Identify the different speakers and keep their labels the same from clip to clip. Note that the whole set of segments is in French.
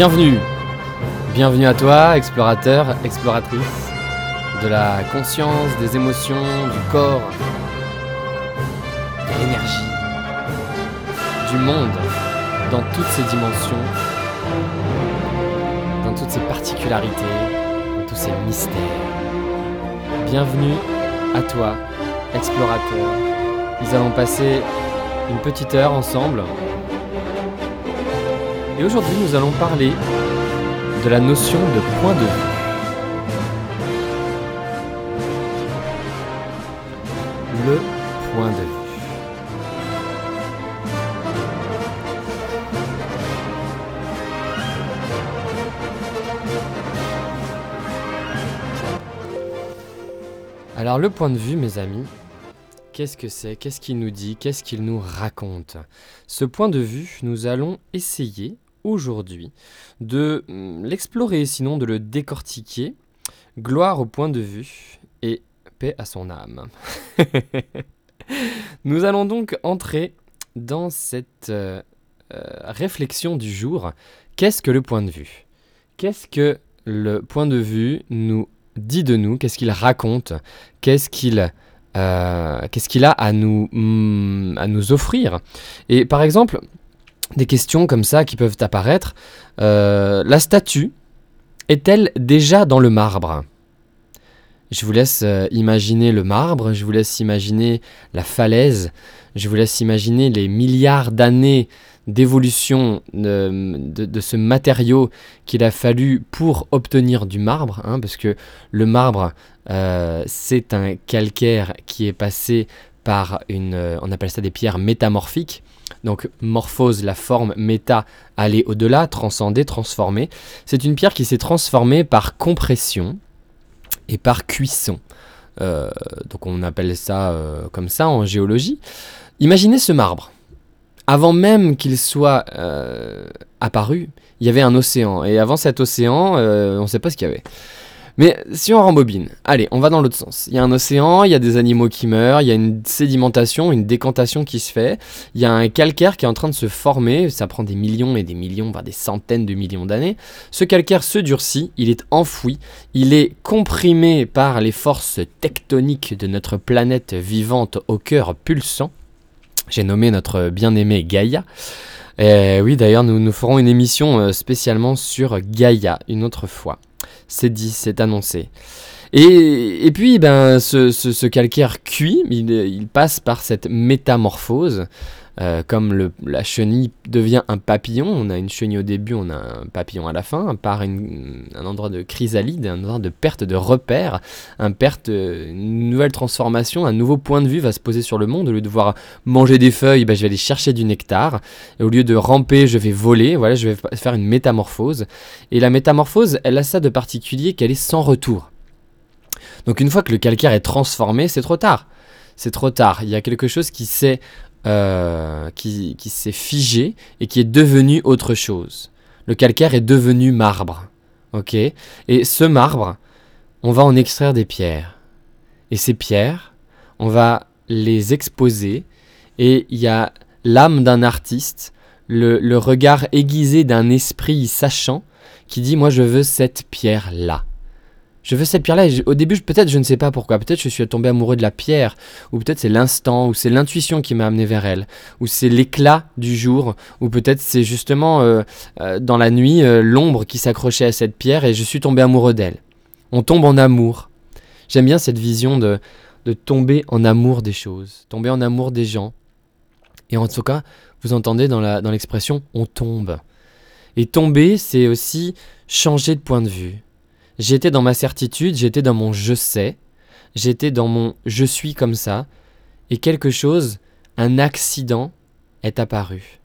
Speaker 1: Bienvenue Bienvenue à toi, explorateur, exploratrice de la conscience, des émotions, du corps, de l'énergie, du monde, dans toutes ses dimensions, dans toutes ses particularités, dans tous ses mystères. Bienvenue à toi, explorateur. Nous allons passer une petite heure ensemble. Et aujourd'hui, nous allons parler de la notion de point de vue. Le point de vue. Alors le point de vue, mes amis, qu'est-ce que c'est? Qu'est-ce qu'il nous dit? Qu'est-ce qu'il nous raconte? Ce point de vue, nous allons essayer aujourd'hui de hum, l'explorer, sinon de le décortiquer. Gloire au point de vue et paix à son âme. nous allons donc entrer dans cette euh, euh, réflexion du jour. Qu'est-ce que le point de vue? Qu'est-ce que le point de vue nous dit de nous? Qu'est-ce qu'il raconte? Qu'est-ce qu'il euh, qu'est-ce qu'il a à nous, mm, à nous offrir? Et par exemple, des questions comme ça qui peuvent apparaître. Euh, la statue est-elle déjà dans le marbre? Je vous laisse euh, imaginer le marbre, je vous laisse imaginer la falaise, je vous laisse imaginer les milliards d'années d'évolution de, ce matériau qu'il a fallu pour obtenir du marbre, hein, parce que le marbre, euh, c'est un calcaire qui est passé par une, euh, on appelle ça des pierres métamorphiques, donc morphose, la forme, méta, aller au-delà, transcender, transformer. C'est une pierre qui s'est transformée par compression et par cuisson. Euh, donc on appelle ça comme ça en géologie. Imaginez ce marbre avant même qu'il soit euh, apparu, il y avait un océan. Et avant cet océan, euh, on ne sait pas ce qu'il y avait. Mais si on rembobine, allez, on va dans l'autre sens. Il y a un océan, il y a des animaux qui meurent, il y a une sédimentation, une décantation qui se fait, il y a un calcaire qui est en train de se former, ça prend des millions et des millions, voire des centaines de millions d'années. Ce calcaire se durcit, il est enfoui, il est comprimé par les forces tectoniques de notre planète vivante au cœur pulsant. J'ai nommé notre bien-aimé Gaïa. Et oui, d'ailleurs, nous, ferons une émission euh, spécialement sur Gaïa une autre fois. C'est dit, c'est annoncé. Et, puis, ben, ce, calcaire cuit, il, passe par cette métamorphose euh, comme la chenille devient un papillon, on a une chenille au début, on a un papillon à la fin, par un endroit de chrysalide, un endroit de perte de repère, un perte, une nouvelle transformation, un nouveau point de vue va se poser sur le monde. Au lieu de devoir manger des feuilles, ben, je vais aller chercher du nectar. Au lieu de ramper, je vais voler. Voilà, je vais faire une métamorphose. Et la métamorphose, elle a ça de particulier qu'elle est sans retour. Donc une fois que le calcaire est transformé, c'est trop tard. C'est trop tard. Il y a quelque chose qui s'est euh, qui, s'est figé et qui est devenu autre chose. Le calcaire est devenu marbre. Ok? Et ce marbre, on va en extraire des pierres. Et ces pierres, on va les exposer. Et il y a l'âme d'un artiste, le, le regard aiguisé d'un esprit sachant qui dit Moi, je veux cette pierre-là. Je veux cette pierre-là. Au début, peut-être, je ne sais pas pourquoi. Peut-être je suis tombé amoureux de la pierre, ou peut-être c'est l'instant, ou c'est l'intuition qui m'a amené vers elle, ou c'est l'éclat du jour, ou peut-être c'est justement euh, euh, dans la nuit euh, l'ombre qui s'accrochait à cette pierre et je suis tombé amoureux d'elle. On tombe en amour. J'aime bien cette vision de, de tomber en amour des choses, tomber en amour des gens. Et en tout cas, vous entendez dans l'expression dans on tombe. Et tomber, c'est aussi changer de point de vue J'étais dans ma certitude, j'étais dans mon je sais, j'étais dans mon je suis comme ça, et quelque chose, un accident est apparu.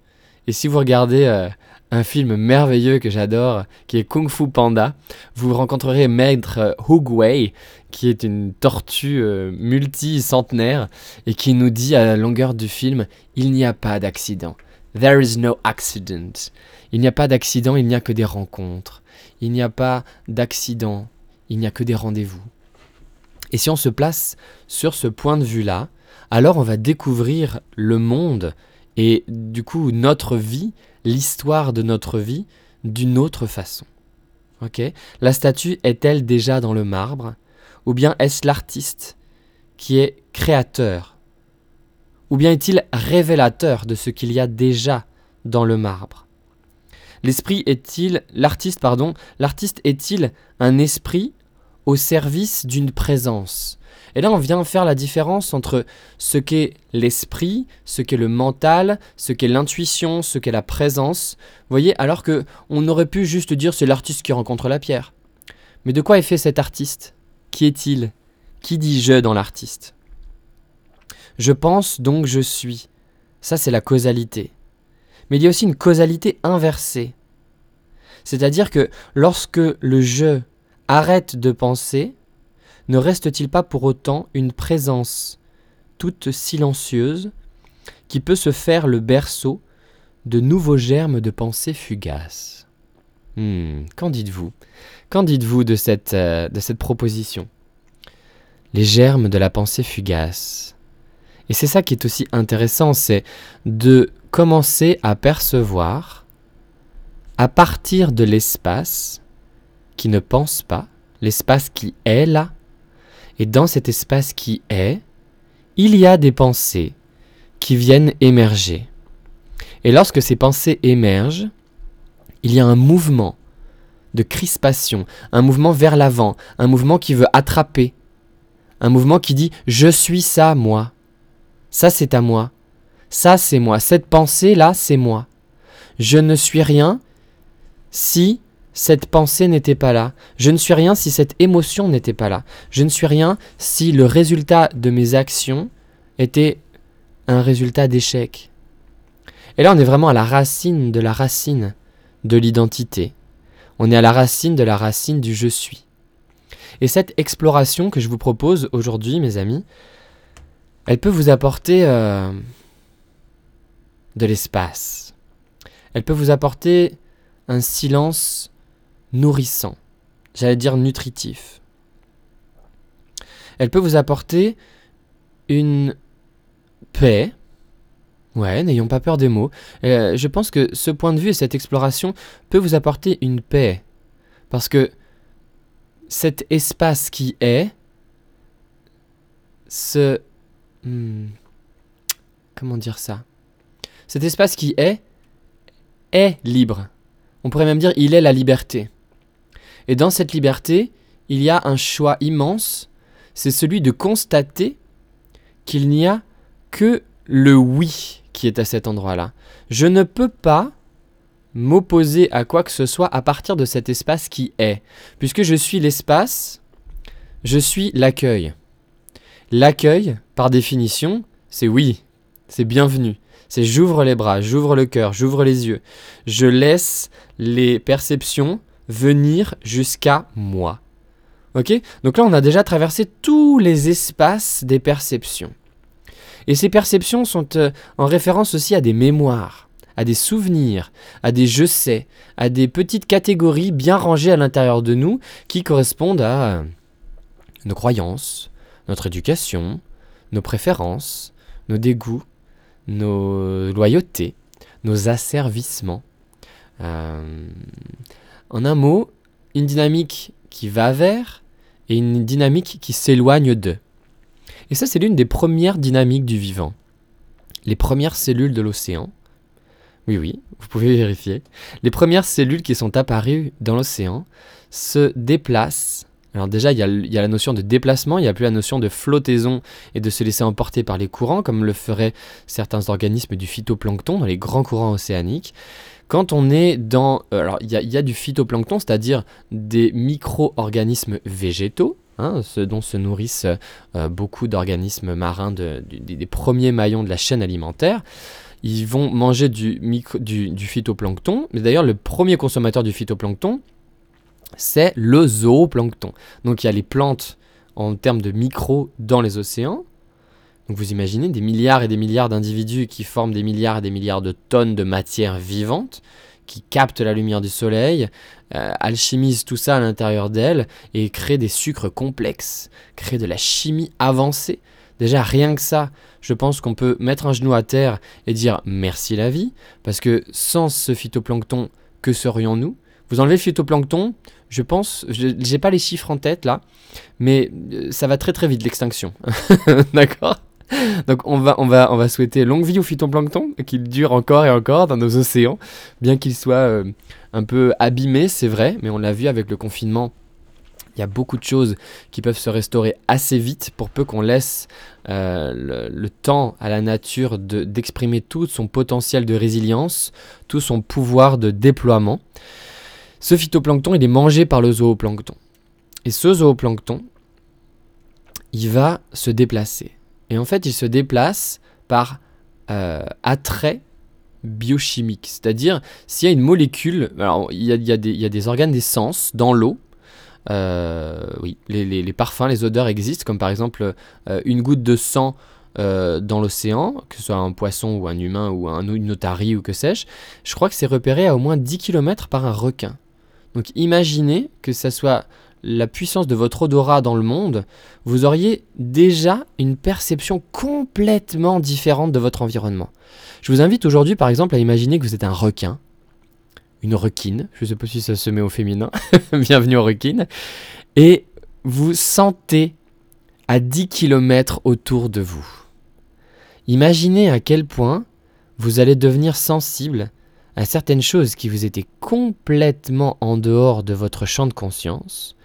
Speaker 1: Et si vous regardez euh, un film merveilleux que j'adore, qui est Kung Fu Panda, vous rencontrerez Maître Hugwei, qui est une tortue euh, multi-centenaire, et qui nous dit à la longueur du film, il n'y a pas d'accident. There is no accident. Il n'y a pas d'accident, il n'y a que des rencontres il n'y a pas d'accident, il n'y a que des rendez-vous. Et si on se place sur ce point de vue-là, alors on va découvrir le monde et du coup notre vie, l'histoire de notre vie, d'une autre façon. La statue est-elle déjà dans le marbre? Ou bien est-ce l'artiste qui est créateur? Ou bien est-il révélateur de ce qu'il y a déjà dans le marbre? L'esprit est-il, l'artiste pardon, l'artiste est-il un esprit au service d'une présence? Et là on vient faire la différence entre ce qu'est l'esprit, ce qu'est le mental, ce qu'est l'intuition, ce qu'est la présence. Vous voyez, alors que on aurait pu juste dire c'est l'artiste qui rencontre la pierre. Mais de quoi est fait cet artiste? Qui est-il? Qui dit je dans l'artiste? Je pense donc je suis. Ça c'est la causalité. Mais il y a aussi une causalité inversée. C'est-à-dire que lorsque le je arrête de penser, ne reste-t-il pas pour autant une présence toute silencieuse qui peut se faire le berceau de nouveaux germes de pensée fugaces? Hmm, Qu'en dites-vous? Qu'en dites-vous de cette, euh, de cette proposition? Les germes de la pensée fugace. Et c'est ça qui est aussi intéressant, c'est de commencer à percevoir, à partir de l'espace qui ne pense pas, l'espace qui est là, et dans cet espace qui est, il y a des pensées qui viennent émerger. Et lorsque ces pensées émergent, il y a un mouvement de crispation, un mouvement vers l'avant, un mouvement qui veut attraper, un mouvement qui dit ⁇ Je suis ça, moi ⁇ Ça c'est à moi, ça c'est moi, cette pensée-là c'est moi. Je ne suis rien si cette pensée n'était pas là. Je ne suis rien si cette émotion n'était pas là. Je ne suis rien si le résultat de mes actions était un résultat d'échec. Et là, on est vraiment à la racine de la racine de l'identité. On est à la racine de la racine du je suis. Et cette exploration que je vous propose aujourd'hui, mes amis, elle peut vous apporter euh, de l'espace. Elle peut vous apporter un silence nourrissant, j'allais dire nutritif. Elle peut vous apporter une paix. Ouais, n'ayons pas peur des mots. Euh, je pense que ce point de vue et cette exploration peut vous apporter une paix. Parce que cet espace qui est, ce... Hmm, comment dire ça? Cet espace qui est, est libre. On pourrait même dire il est la liberté. Et dans cette liberté, il y a un choix immense, c'est celui de constater qu'il n'y a que le oui qui est à cet endroit-là. Je ne peux pas m'opposer à quoi que ce soit à partir de cet espace qui est. Puisque je suis l'espace, je suis l'accueil. L'accueil, par définition, c'est oui, c'est bienvenu. C'est j'ouvre les bras, j'ouvre le cœur, j'ouvre les yeux. Je laisse les perceptions venir jusqu'à moi. Ok? Donc là, on a déjà traversé tous les espaces des perceptions. Et ces perceptions sont euh, en référence aussi à des mémoires, à des souvenirs, à des je sais, à des petites catégories bien rangées à l'intérieur de nous qui correspondent à euh, nos croyances, notre éducation, nos préférences, nos dégoûts, nos loyautés, nos asservissements. Euh, en un mot, une dynamique qui va vers et une dynamique qui s'éloigne de. Et ça, c'est l'une des premières dynamiques du vivant. Les premières cellules de l'océan. Oui, oui, vous pouvez vérifier. Les premières cellules qui sont apparues dans l'océan se déplacent. Alors déjà, il y, a, la notion de déplacement, il n'y a plus la notion de flottaison et de se laisser emporter par les courants, comme le feraient certains organismes du phytoplancton dans les grands courants océaniques. Quand on est dans... Euh, alors, il y, a du phytoplancton, c'est-à-dire des micro-organismes végétaux, hein, ce dont se nourrissent euh, beaucoup d'organismes marins des premiers maillons de la chaîne alimentaire. Ils vont manger du, du, phytoplancton. Mais d'ailleurs, le premier consommateur du phytoplancton, c'est le zooplancton. Donc il y a les plantes en termes de micro dans les océans, donc vous imaginez des milliards et des milliards d'individus qui forment des milliards et des milliards de tonnes de matière vivante, qui captent la lumière du soleil, euh, alchimisent tout ça à l'intérieur d'elles et créent des sucres complexes, créent de la chimie avancée. Déjà rien que ça, je pense qu'on peut mettre un genou à terre et dire merci la vie, parce que sans ce phytoplancton que serions-nous? Vous enlevez le phytoplancton, je pense, je n'ai pas les chiffres en tête là, mais euh, ça va très très vite l'extinction. D'accord? Donc on va, on, va, on va souhaiter longue vie au phytoplancton, qu'il dure encore et encore dans nos océans, bien qu'il soit euh, un peu abîmé, c'est vrai, mais on l'a vu avec le confinement. Il y a beaucoup de choses qui peuvent se restaurer assez vite pour peu qu'on laisse euh, le, temps à la nature d'exprimer tout son potentiel de résilience, tout son pouvoir de déploiement. Ce phytoplancton, il est mangé par le zooplancton. Et ce zooplancton, il va se déplacer. Et en fait, il se déplace par euh, attrait biochimique. C'est-à-dire, s'il y a une molécule, alors il y a, des, organes des sens dans l'eau. Euh, oui, les, parfums, les odeurs existent, comme par exemple euh, une goutte de sang dans l'océan, que ce soit un poisson ou un humain ou un, une otarie ou que sais-je. Je crois que c'est repéré à au moins 10 km par un requin. Donc imaginez que ça soit la puissance de votre odorat dans le monde, vous auriez déjà une perception complètement différente de votre environnement. Je vous invite aujourd'hui par exemple à imaginer que vous êtes un requin, une requine, je ne sais pas si ça se met au féminin, bienvenue aux requines, et vous sentez à 10 km autour de vous. Imaginez à quel point vous allez devenir sensible à certaines choses qui vous étaient complètement en dehors de votre champ de conscience,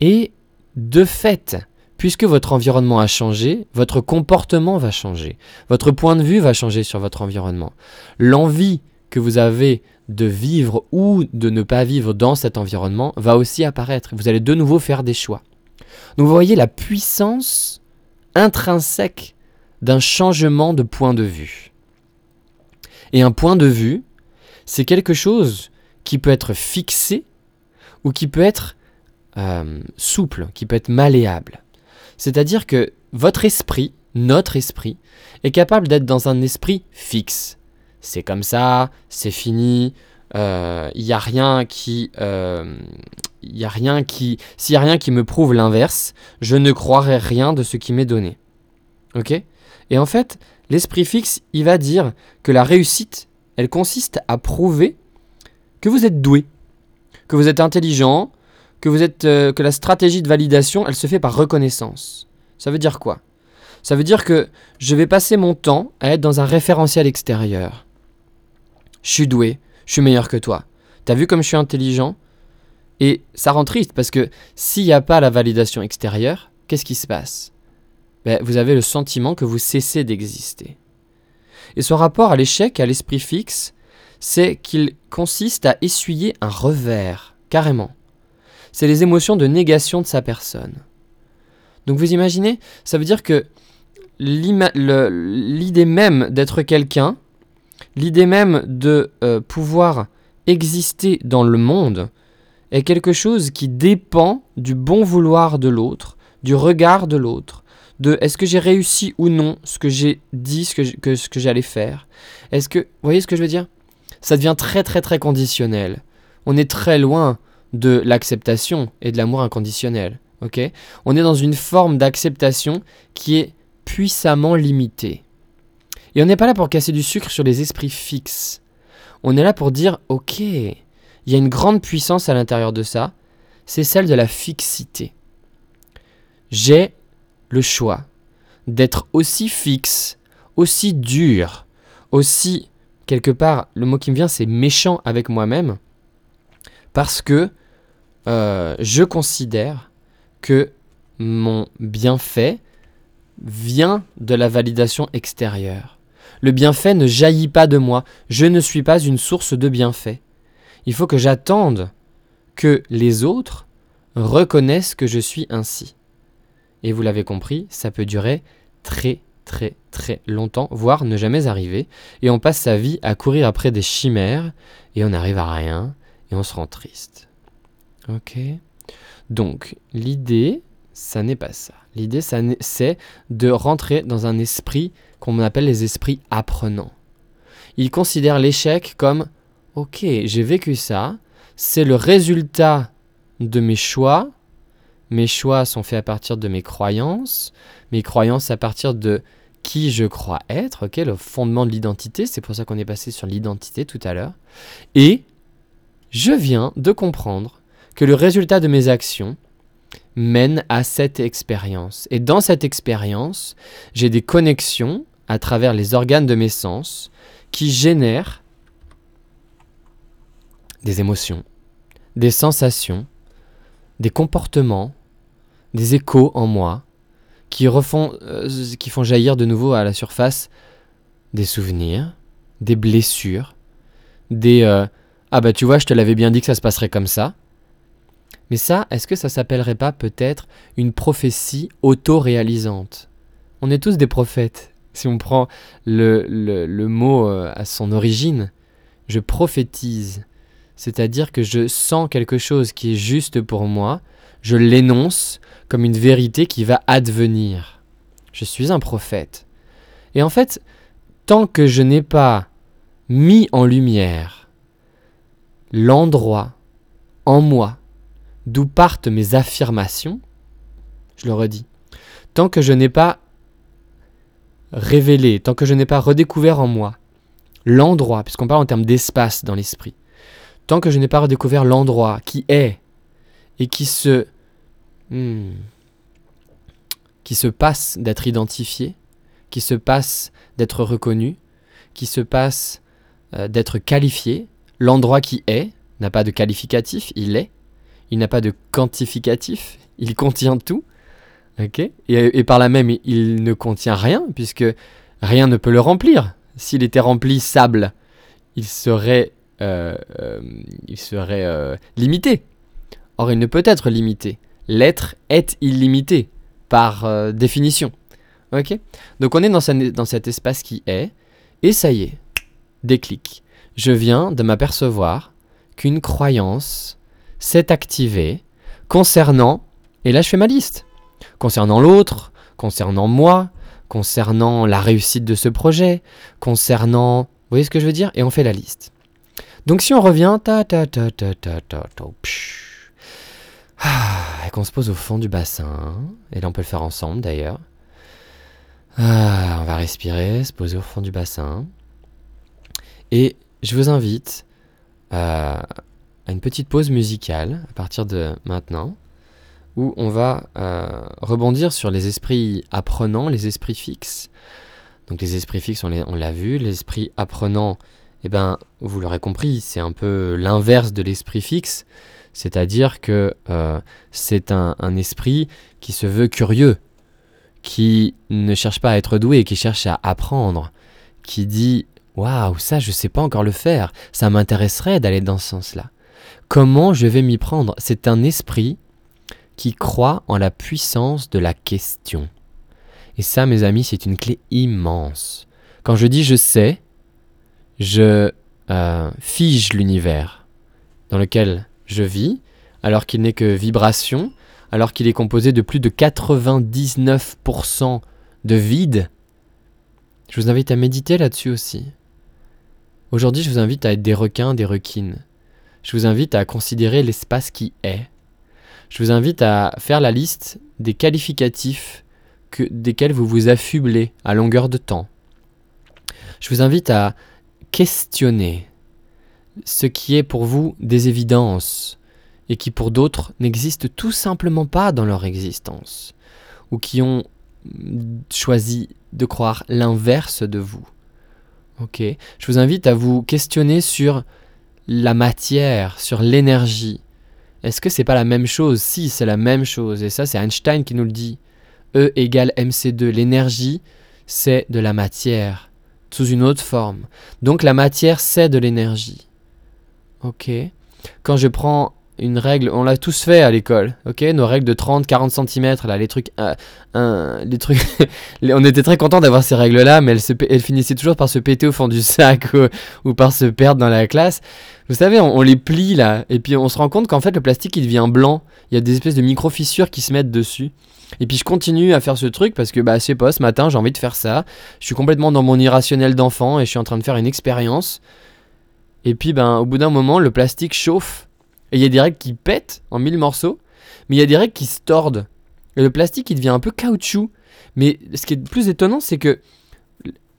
Speaker 1: et de fait, puisque votre environnement a changé, votre comportement va changer, votre point de vue va changer sur votre environnement. L'envie que vous avez de vivre ou de ne pas vivre dans cet environnement va aussi apparaître. Vous allez de nouveau faire des choix. Donc vous voyez la puissance intrinsèque d'un changement de point de vue. Et un point de vue, c'est quelque chose qui peut être fixé ou qui peut être euh, souple, qui peut être malléable. C'est-à-dire que votre esprit, notre esprit, est capable d'être dans un esprit fixe. C'est comme ça, c'est fini, il euh, n'y a rien qui... euh, a rien qui... S'il n'y a rien qui me prouve l'inverse, je ne croirai rien de ce qui m'est donné. Ok? Et en fait, l'esprit fixe, il va dire que la réussite, elle consiste à prouver que vous êtes doué, que vous êtes intelligent, que vous êtes euh, la stratégie de validation, elle se fait par reconnaissance. Ça veut dire quoi? Ça veut dire que je vais passer mon temps à être dans un référentiel extérieur. Je suis doué, je suis meilleur que toi. T'as vu comme je suis intelligent? Et ça rend triste parce que s'il n'y a pas la validation extérieure, qu'est-ce qui se passe? Ben, Vous avez le sentiment que vous cessez d'exister. Et son rapport à l'échec, à l'esprit fixe, c'est qu'il consiste à essuyer un revers, carrément c'est les émotions de négation de sa personne. Donc vous imaginez, ça veut dire que l'idée même d'être quelqu'un, l'idée même de euh, pouvoir exister dans le monde, est quelque chose qui dépend du bon vouloir de l'autre, du regard de l'autre, de est-ce que j'ai réussi ou non ce que j'ai dit, ce que, ce que j'allais faire. Est-ce que, vous voyez ce que je veux dire? Ça devient très très très conditionnel. On est très loin de l'acceptation et de l'amour inconditionnel. ok? On est dans une forme d'acceptation qui est puissamment limitée. Et on n'est pas là pour casser du sucre sur les esprits fixes. On est là pour dire, ok, il y a une grande puissance à l'intérieur de ça, c'est celle de la fixité. J'ai le choix d'être aussi fixe, aussi dur, aussi, quelque part, le mot qui me vient, c'est méchant avec moi-même, parce que euh, je considère que mon bienfait vient de la validation extérieure. Le bienfait ne jaillit pas de moi, je ne suis pas une source de bienfait. Il faut que j'attende que les autres reconnaissent que je suis ainsi. Et vous l'avez compris, ça peut durer très très très longtemps, voire ne jamais arriver, et on passe sa vie à courir après des chimères, et on n'arrive à rien, et on se rend triste. Ok. Donc, l'idée, ça n'est pas ça. L'idée, c'est de rentrer dans un esprit qu'on appelle les esprits apprenants. Ils considèrent l'échec comme Ok, j'ai vécu ça, c'est le résultat de mes choix. Mes choix sont faits à partir de mes croyances, mes croyances à partir de qui je crois être, ok, le fondement de l'identité, c'est pour ça qu'on est passé sur l'identité tout à l'heure. Et je viens de comprendre que le résultat de mes actions mène à cette expérience. Et dans cette expérience, j'ai des connexions à travers les organes de mes sens qui génèrent des émotions, des sensations, des comportements, des échos en moi qui, refont, euh, qui font jaillir de nouveau à la surface des souvenirs, des blessures, des euh, Ah bah tu vois, je te l'avais bien dit que ça se passerait comme ça. Mais ça, est-ce que ça s'appellerait pas peut-être une prophétie auto-réalisante? On est tous des prophètes. Si on prend le, le, mot euh, à son origine, je prophétise. C'est-à-dire que je sens quelque chose qui est juste pour moi, je l'énonce comme une vérité qui va advenir. Je suis un prophète. Et en fait, tant que je n'ai pas mis en lumière l'endroit en moi d'où partent mes affirmations, je le redis, tant que je n'ai pas révélé, tant que je n'ai pas redécouvert en moi l'endroit, puisqu'on parle en termes d'espace dans l'esprit, tant que je n'ai pas redécouvert l'endroit qui est et qui se hmm, qui se passe d'être identifié, qui se passe d'être reconnu, qui se passe euh, d'être qualifié, l'endroit qui est n'a pas de qualificatif, il est, il n'a pas de quantificatif, il contient tout. ok? Et, par là même, il ne contient rien, puisque rien ne peut le remplir. S'il était rempli sable, il serait, euh, euh, limité. Or, il ne peut être limité. L'être est illimité, par définition. Ok? Donc, on est dans, dans cet espace qui est, et ça y est, déclic. Je viens de m'apercevoir qu'une croyance s'est activé concernant, et là je fais ma liste, concernant l'autre, concernant moi, concernant la réussite de ce projet, concernant... Vous voyez ce que je veux dire? Et on fait la liste. Donc si on revient, ta ta ta ta ta ta ta, ah, et qu'on se pose au fond du bassin, et là on peut le faire ensemble d'ailleurs. Ah, on va respirer, se poser au fond du bassin. Et je vous invite à une petite pause musicale à partir de maintenant, où on va euh, rebondir sur les esprits apprenants, les esprits fixes. Donc les esprits fixes, on l'a vu, l'esprit apprenant, eh ben, vous l'aurez compris, c'est un peu l'inverse de l'esprit fixe, c'est-à-dire que euh, c'est un, esprit qui se veut curieux, qui ne cherche pas à être doué, qui cherche à apprendre, qui dit Waouh, ça je sais pas encore le faire, ça m'intéresserait d'aller dans ce sens-là. Comment je vais m'y prendre? C'est un esprit qui croit en la puissance de la question. Et ça, mes amis, c'est une clé immense. Quand je dis je sais, je euh, fige l'univers dans lequel je vis, alors qu'il n'est que vibration, alors qu'il est composé de plus de 99% de vide. Je vous invite à méditer là-dessus aussi. Aujourd'hui, je vous invite à être des requins, des requines je vous invite à considérer l'espace qui est. Je vous invite à faire la liste des qualificatifs que, desquels vous vous affublez à longueur de temps. Je vous invite à questionner ce qui est pour vous des évidences et qui pour d'autres n'existent tout simplement pas dans leur existence ou qui ont choisi de croire l'inverse de vous. Ok Je vous invite à vous questionner sur la matière, sur l'énergie. Est-ce que c'est pas la même chose? Si, c'est la même chose. Et ça, c'est Einstein qui nous le dit. E égale mc2. L'énergie, c'est de la matière, sous une autre forme. Donc la matière, c'est de l'énergie. Ok Quand je prends une règle, on l'a tous fait à l'école, ok? Nos règles de 30, 40 cm, là, les trucs, euh, les trucs, on était très content d'avoir ces règles-là, mais elles, se, elles, finissaient toujours par se péter au fond du sac ou, par se perdre dans la classe. Vous savez, on, les plie là, et puis on se rend compte qu'en fait le plastique il devient blanc. Il y a des espèces de micro-fissures qui se mettent dessus. Et puis je continue à faire ce truc parce que bah c'est pas ce matin j'ai envie de faire ça. Je suis complètement dans mon irrationnel d'enfant et je suis en train de faire une expérience. Et puis ben au bout d'un moment le plastique chauffe et il y a des règles qui pètent en mille morceaux, mais il y a des règles qui se tordent. Et le plastique, il devient un peu caoutchouc. Mais ce qui est plus étonnant, c'est que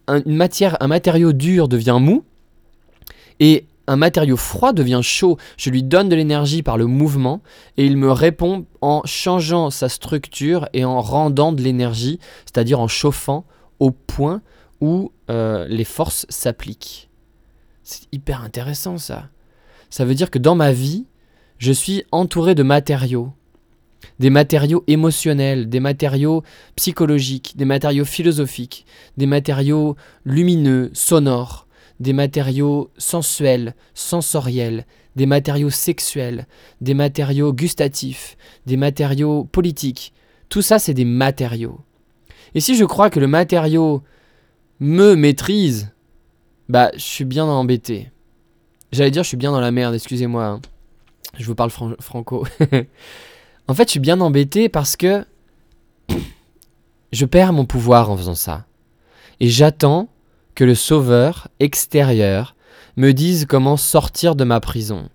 Speaker 1: une matière, un matériau dur devient mou, et un matériau froid devient chaud. Je lui donne de l'énergie par le mouvement et il me répond en changeant sa structure et en rendant de l'énergie, c'est-à-dire en chauffant au point où euh, les forces s'appliquent. C'est hyper intéressant ça. Ça veut dire que dans ma vie, je suis entouré de matériaux. Des matériaux émotionnels, des matériaux psychologiques, des matériaux philosophiques, des matériaux lumineux, sonores, des matériaux sensuels, sensoriels, des matériaux sexuels, des matériaux gustatifs, des matériaux politiques. Tout ça, c'est des matériaux. Et si je crois que le matériau me maîtrise, bah, je suis bien embêté. J'allais dire, je suis bien dans la merde, excusez-moi. Hein. Je vous parle franco. en fait, je suis bien embêté parce que je perds mon pouvoir en faisant ça. Et j'attends que le sauveur extérieur me dise comment sortir de ma prison.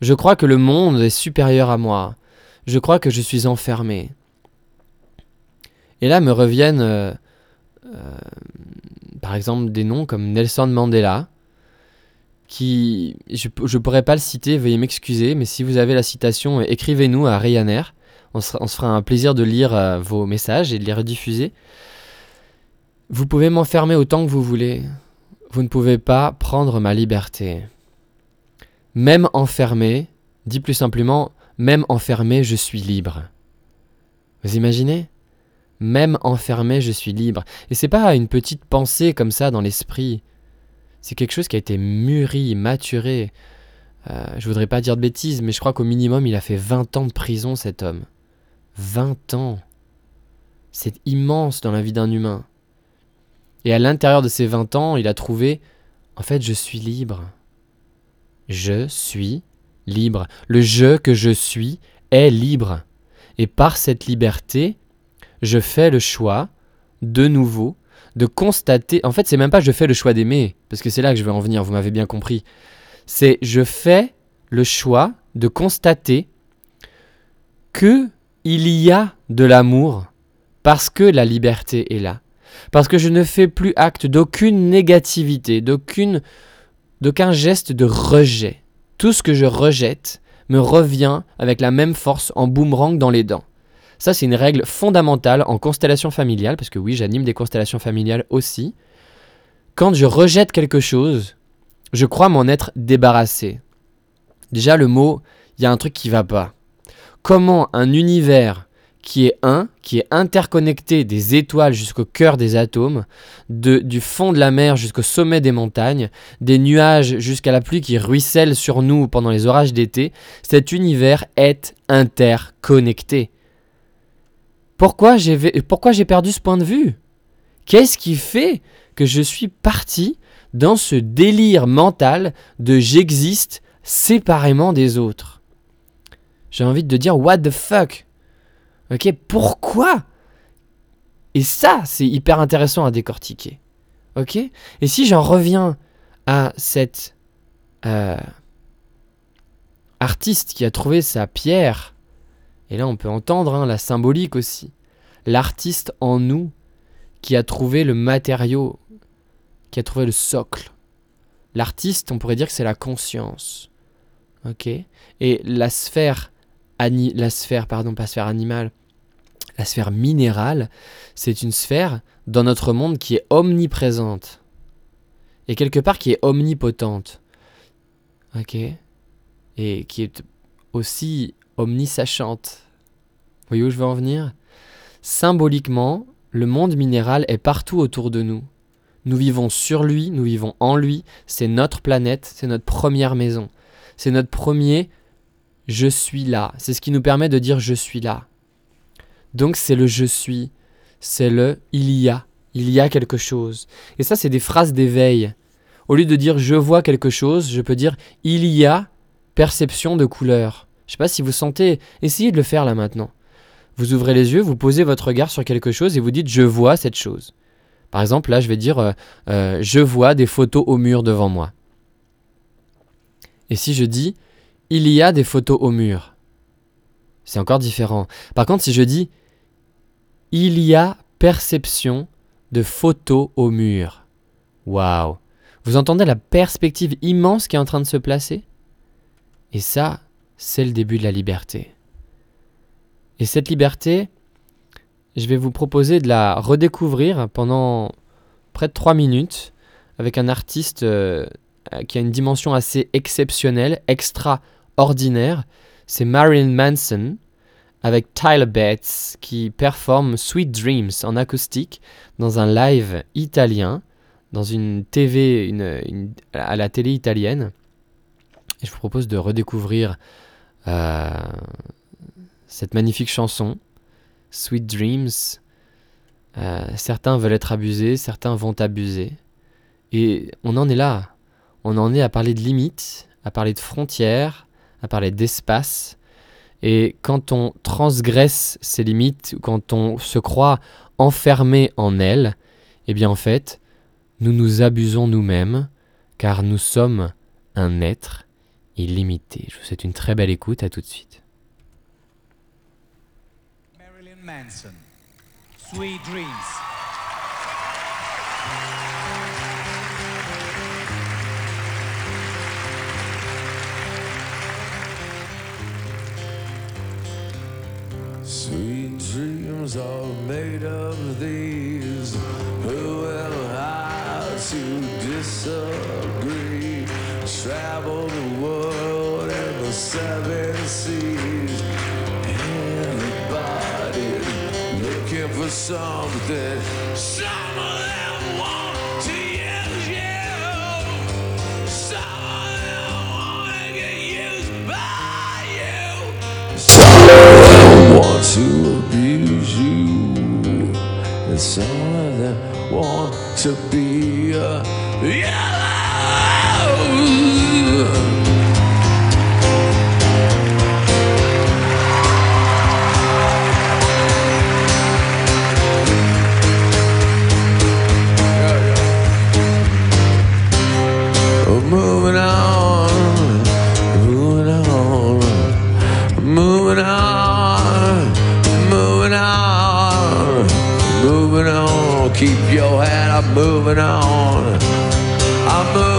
Speaker 1: Je crois que le monde est supérieur à moi. Je crois que je suis enfermé. Et là me reviennent, euh, euh, par exemple, des noms comme Nelson Mandela, qui, je ne pourrais pas le citer, veuillez m'excuser, mais si vous avez la citation, écrivez-nous à Ryanair. On se, on se, fera un plaisir de lire euh, vos messages et de les rediffuser. Vous pouvez m'enfermer autant que vous voulez. Vous ne pouvez pas prendre ma liberté. Même enfermé, dit plus simplement, même enfermé, je suis libre. Vous imaginez? Même enfermé, je suis libre. Et c'est pas une petite pensée comme ça dans l'esprit. C'est quelque chose qui a été mûri, maturé. Euh, je voudrais pas dire de bêtises, mais je crois qu'au minimum, il a fait 20 ans de prison, cet homme. 20 ans. C'est immense dans la vie d'un humain. Et à l'intérieur de ces 20 ans, il a trouvé, en fait, je suis libre. Je suis libre. Le je que je suis est libre. Et par cette liberté, je fais le choix, de nouveau, de constater. En fait, c'est même pas je fais le choix d'aimer, parce que c'est là que je vais en venir, vous m'avez bien compris. C'est je fais le choix de constater que il y a de l'amour parce que la liberté est là. Parce que je ne fais plus acte d'aucune négativité, d'aucune d'aucun geste de rejet. Tout ce que je rejette me revient avec la même force en boomerang dans les dents. Ça, c'est une règle fondamentale en constellation familiale, parce que oui, j'anime des constellations familiales aussi. Quand je rejette quelque chose, je crois m'en être débarrassé. Déjà, le mot, il y a un truc qui va pas. Comment un univers qui est un, qui est interconnecté des étoiles jusqu'au cœur des atomes, du fond de la mer jusqu'au sommet des montagnes, des nuages jusqu'à la pluie qui ruisselle sur nous pendant les orages d'été, cet univers est interconnecté. Pourquoi j'ai, perdu ce point de vue? Qu'est-ce qui fait que je suis parti dans ce délire mental de j'existe séparément des autres? J'ai envie de dire what the fuck? Ok, pourquoi? Et ça, c'est hyper intéressant à décortiquer. Ok? Et si j'en reviens à cette euh, artiste qui a trouvé sa pierre et là, on peut entendre hein, la symbolique aussi. L'artiste en nous qui a trouvé le matériau, qui a trouvé le socle. L'artiste, on pourrait dire que c'est la conscience. Ok Et la sphère, la sphère, pardon, pas sphère animale, la sphère minérale, c'est une sphère dans notre monde qui est omniprésente. Et quelque part qui est omnipotente. Et qui est aussi omnisachante. Voyez où je veux en venir? Symboliquement, le monde minéral est partout autour de nous. Nous vivons sur lui, nous vivons en lui, c'est notre planète, c'est notre première maison. C'est notre premier je suis là. C'est ce qui nous permet de dire je suis là. Donc c'est le je suis, c'est le il y a, il y a quelque chose. Et ça c'est des phrases d'éveil. Au lieu de dire je vois quelque chose, je peux dire il y a perception de couleur. Je sais pas si vous sentez. Essayez de le faire là maintenant. Vous ouvrez les yeux, vous posez votre regard sur quelque chose et vous dites je vois cette chose. Par exemple, là, je vais dire euh, euh, je vois des photos au mur devant moi. Et si je dis il y a des photos au mur, c'est encore différent. Par contre, si je dis il y a perception de photos au mur, waouh,
Speaker 2: Vous entendez la perspective immense qui est en train de se placer? Et ça, c'est le début de la liberté. Et cette liberté, je vais vous proposer de la redécouvrir pendant près de 3 minutes avec un artiste euh, qui a une dimension assez exceptionnelle, extraordinaire. C'est Marilyn Manson avec Tyler Bates qui performe Sweet Dreams en acoustique dans un live italien, dans une TV, à la télé italienne. Et je vous propose de redécouvrir euh, cette magnifique chanson, Sweet Dreams. Euh, certains veulent être abusés, certains vont abuser. Et on en est là. On en est à parler de limites, à parler de frontières, à parler d'espace. Et quand on transgresse ces limites, quand on se croit enfermé en elles, eh bien en fait, nous nous abusons nous-mêmes, car nous sommes un être illimité. Je vous souhaite une très belle écoute, à tout de suite. Marilyn Manson, Sweet Dreams. Sweet dreams are made of these. Who am I to disagree? Travel seven seas. Everybody looking for something. Some of them want to use you. Some of them want to get used by you. Some of them want to abuse you, and some of them want to be a yellow. Keep your head up, moving on. I'm moving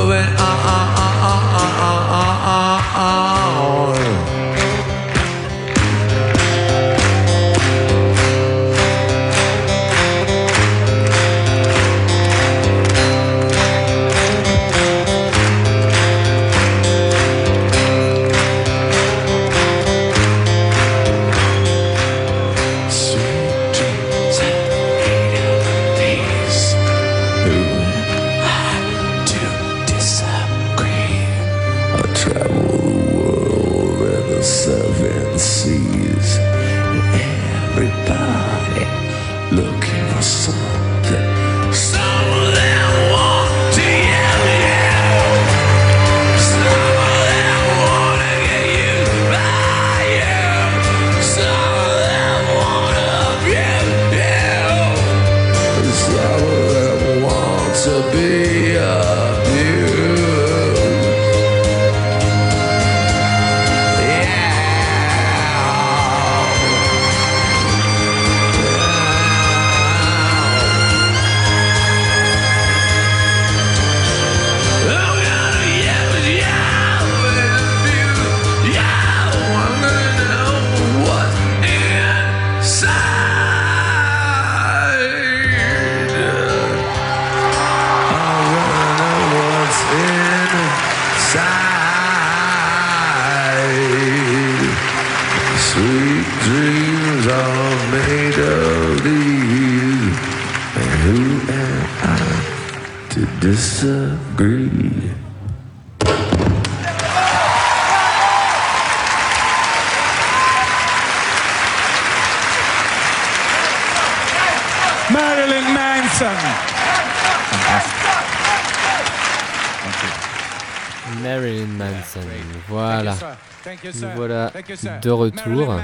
Speaker 2: de retour.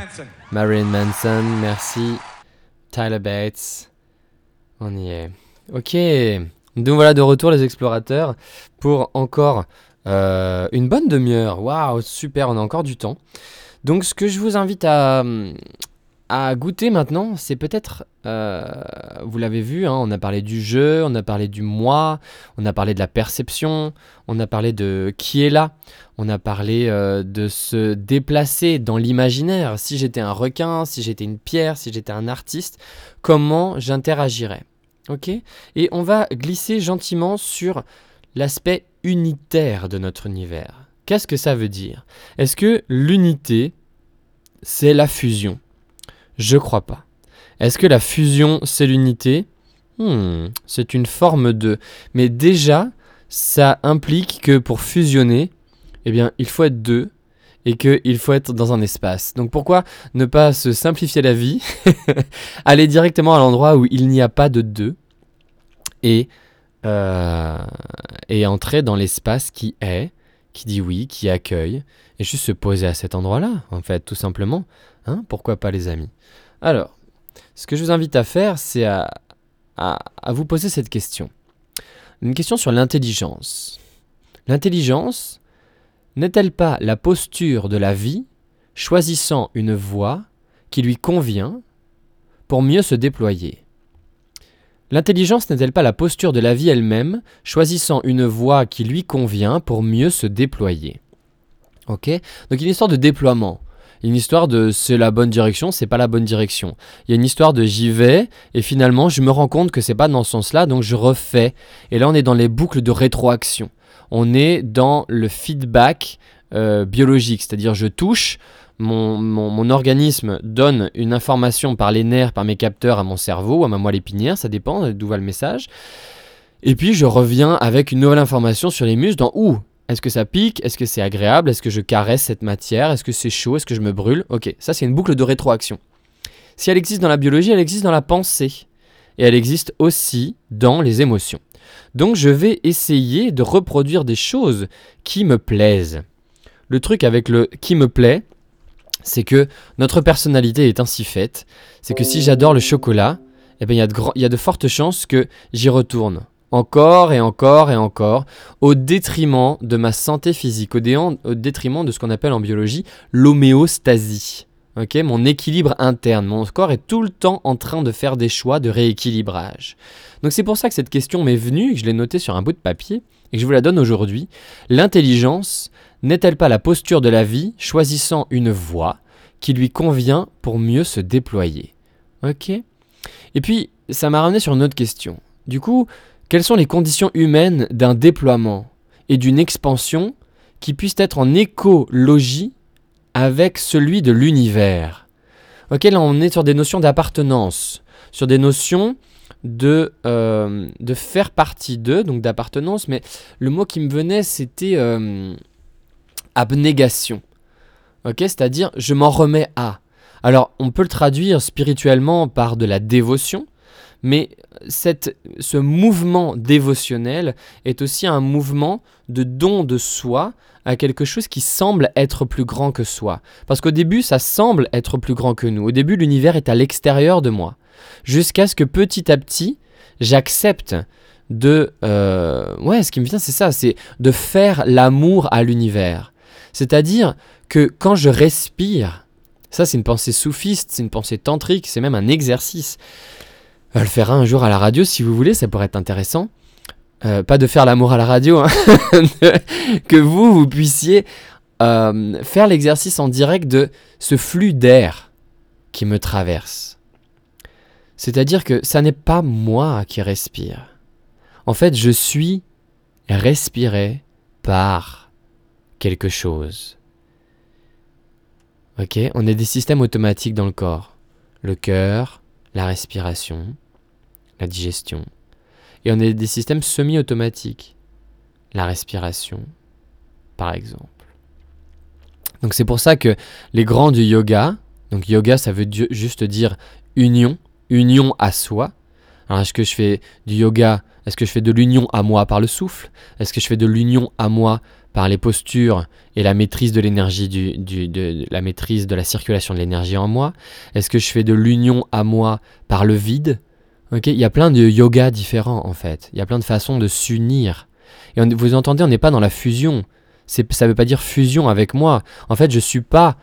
Speaker 2: Marilyn Manson, merci. Tyler Bates. On y est. Ok. Donc voilà de retour les explorateurs pour encore euh, une bonne demi-heure. Waouh, super, on a encore du temps. Donc ce que je vous invite à,
Speaker 1: à goûter maintenant, c'est peut-être, euh, vous l'avez vu, hein, on a parlé du jeu, on a parlé du moi, on a parlé de la perception, on a parlé de qui est là, on a parlé euh, de se déplacer dans l'imaginaire. Si j'étais un requin, si j'étais une pierre, si j'étais un artiste, comment j'interagirais? Ok? Et on va glisser gentiment sur l'aspect unitaire de notre univers. Qu'est-ce que ça veut dire? Est-ce que l'unité, c'est la fusion? Je crois pas. Est-ce que la fusion, c'est l'unité? Hmm, C'est une forme de... Mais déjà, ça implique que pour fusionner, eh bien, il faut être deux et qu'il faut être dans un espace. Donc pourquoi ne pas se simplifier la vie, aller directement à l'endroit où il n'y a pas de deux et, euh, et entrer dans l'espace qui est, qui dit oui, qui accueille, et juste se poser à cet endroit-là, en fait, tout simplement. Hein Pourquoi pas les amis? Alors, ce que je vous invite à faire, c'est à, vous poser cette question. Une question sur l'intelligence. L'intelligence n'est-elle pas la posture de la vie choisissant une voie qui lui convient pour mieux se déployer? L'intelligence n'est-elle pas la posture de la vie elle-même, choisissant une voie qui lui convient pour mieux se déployer? Ok? Donc une histoire de déploiement une histoire de c'est la bonne direction, c'est pas la bonne direction. Il y a une histoire de j'y vais et finalement je me rends compte que c'est pas dans ce sens-là, donc je refais. Et là on est dans les boucles de rétroaction. On est dans le feedback euh, biologique, c'est-à-dire je touche, mon, mon, organisme donne une information par les nerfs, par mes capteurs à mon cerveau, à ma moelle épinière, ça dépend d'où va le message. Et puis je reviens avec une nouvelle information sur les muscles dans où est-ce que ça pique? Est-ce que c'est agréable? Est-ce que je caresse cette matière? Est-ce que c'est chaud? Est-ce que je me brûle? Ok, ça c'est une boucle de rétroaction. Si elle existe dans la biologie, elle existe dans la pensée. Et elle existe aussi dans les émotions. Donc je vais essayer de reproduire des choses qui me plaisent. Le truc avec le qui me plaît, c'est que notre personnalité est ainsi faite. C'est que si j'adore le chocolat, eh bien, il y, a de fortes chances que j'y retourne encore et encore et encore, au détriment de ma santé physique, au, détriment de ce qu'on appelle en biologie l'homéostasie. ok mon équilibre interne, mon corps est tout le temps en train de faire des choix de rééquilibrage. Donc c'est pour ça que cette question m'est venue, que je l'ai notée sur un bout de papier, et que je vous la donne aujourd'hui. L'intelligence n'est-elle pas la posture de la vie choisissant une voie qui lui convient pour mieux se déployer? Ok? Et puis, ça m'a ramené sur une autre question. Du coup, quelles sont les conditions humaines d'un déploiement et d'une expansion qui puissent être en écologie avec celui de l'univers? Ok, là on est sur des notions d'appartenance, sur des notions de, euh, de faire partie d'eux, donc d'appartenance, mais le mot qui me venait c'était euh, abnégation. Ok, c'est-à-dire je m'en remets à. Alors on peut le traduire spirituellement par de la dévotion, mais cette, ce mouvement dévotionnel est aussi un mouvement de don de soi à quelque chose qui semble être plus grand que soi. Parce qu'au début, ça semble être plus grand que nous. Au début, l'univers est à l'extérieur de moi. Jusqu'à ce que petit à petit, j'accepte de... Euh, ouais, ce qui me vient, c'est ça, c'est de faire l'amour à l'univers. C'est-à-dire que quand je respire, ça c'est une pensée soufiste, c'est une pensée tantrique, c'est même un exercice. Le fera un jour à la radio si vous voulez, ça pourrait être intéressant. Euh, pas de faire l'amour à la radio, hein. que vous, vous puissiez euh, faire l'exercice en direct de ce flux d'air qui me traverse. C'est-à-dire que ça n'est pas moi qui respire. En fait, je suis respiré par quelque chose. Ok On est des systèmes automatiques dans le corps. Le cœur, la respiration, la digestion. Et on a des systèmes semi-automatiques, la respiration, par exemple. Donc c'est pour ça que les grands du yoga, donc yoga ça veut juste dire union, union à soi. Alors est-ce que je fais du yoga, est-ce que je fais de l'union à moi par le souffle? Est-ce que je fais de l'union à moi par les postures et la maîtrise de l'énergie du, de, la maîtrise de la circulation de l'énergie en moi? Est-ce que je fais de l'union à moi par le vide? Il y a plein de yoga différents en fait. Il y a plein de façons de s'unir. Et vous entendez, on n'est pas dans la fusion. Ça ne veut pas dire fusion avec moi. En fait, je ne suis pas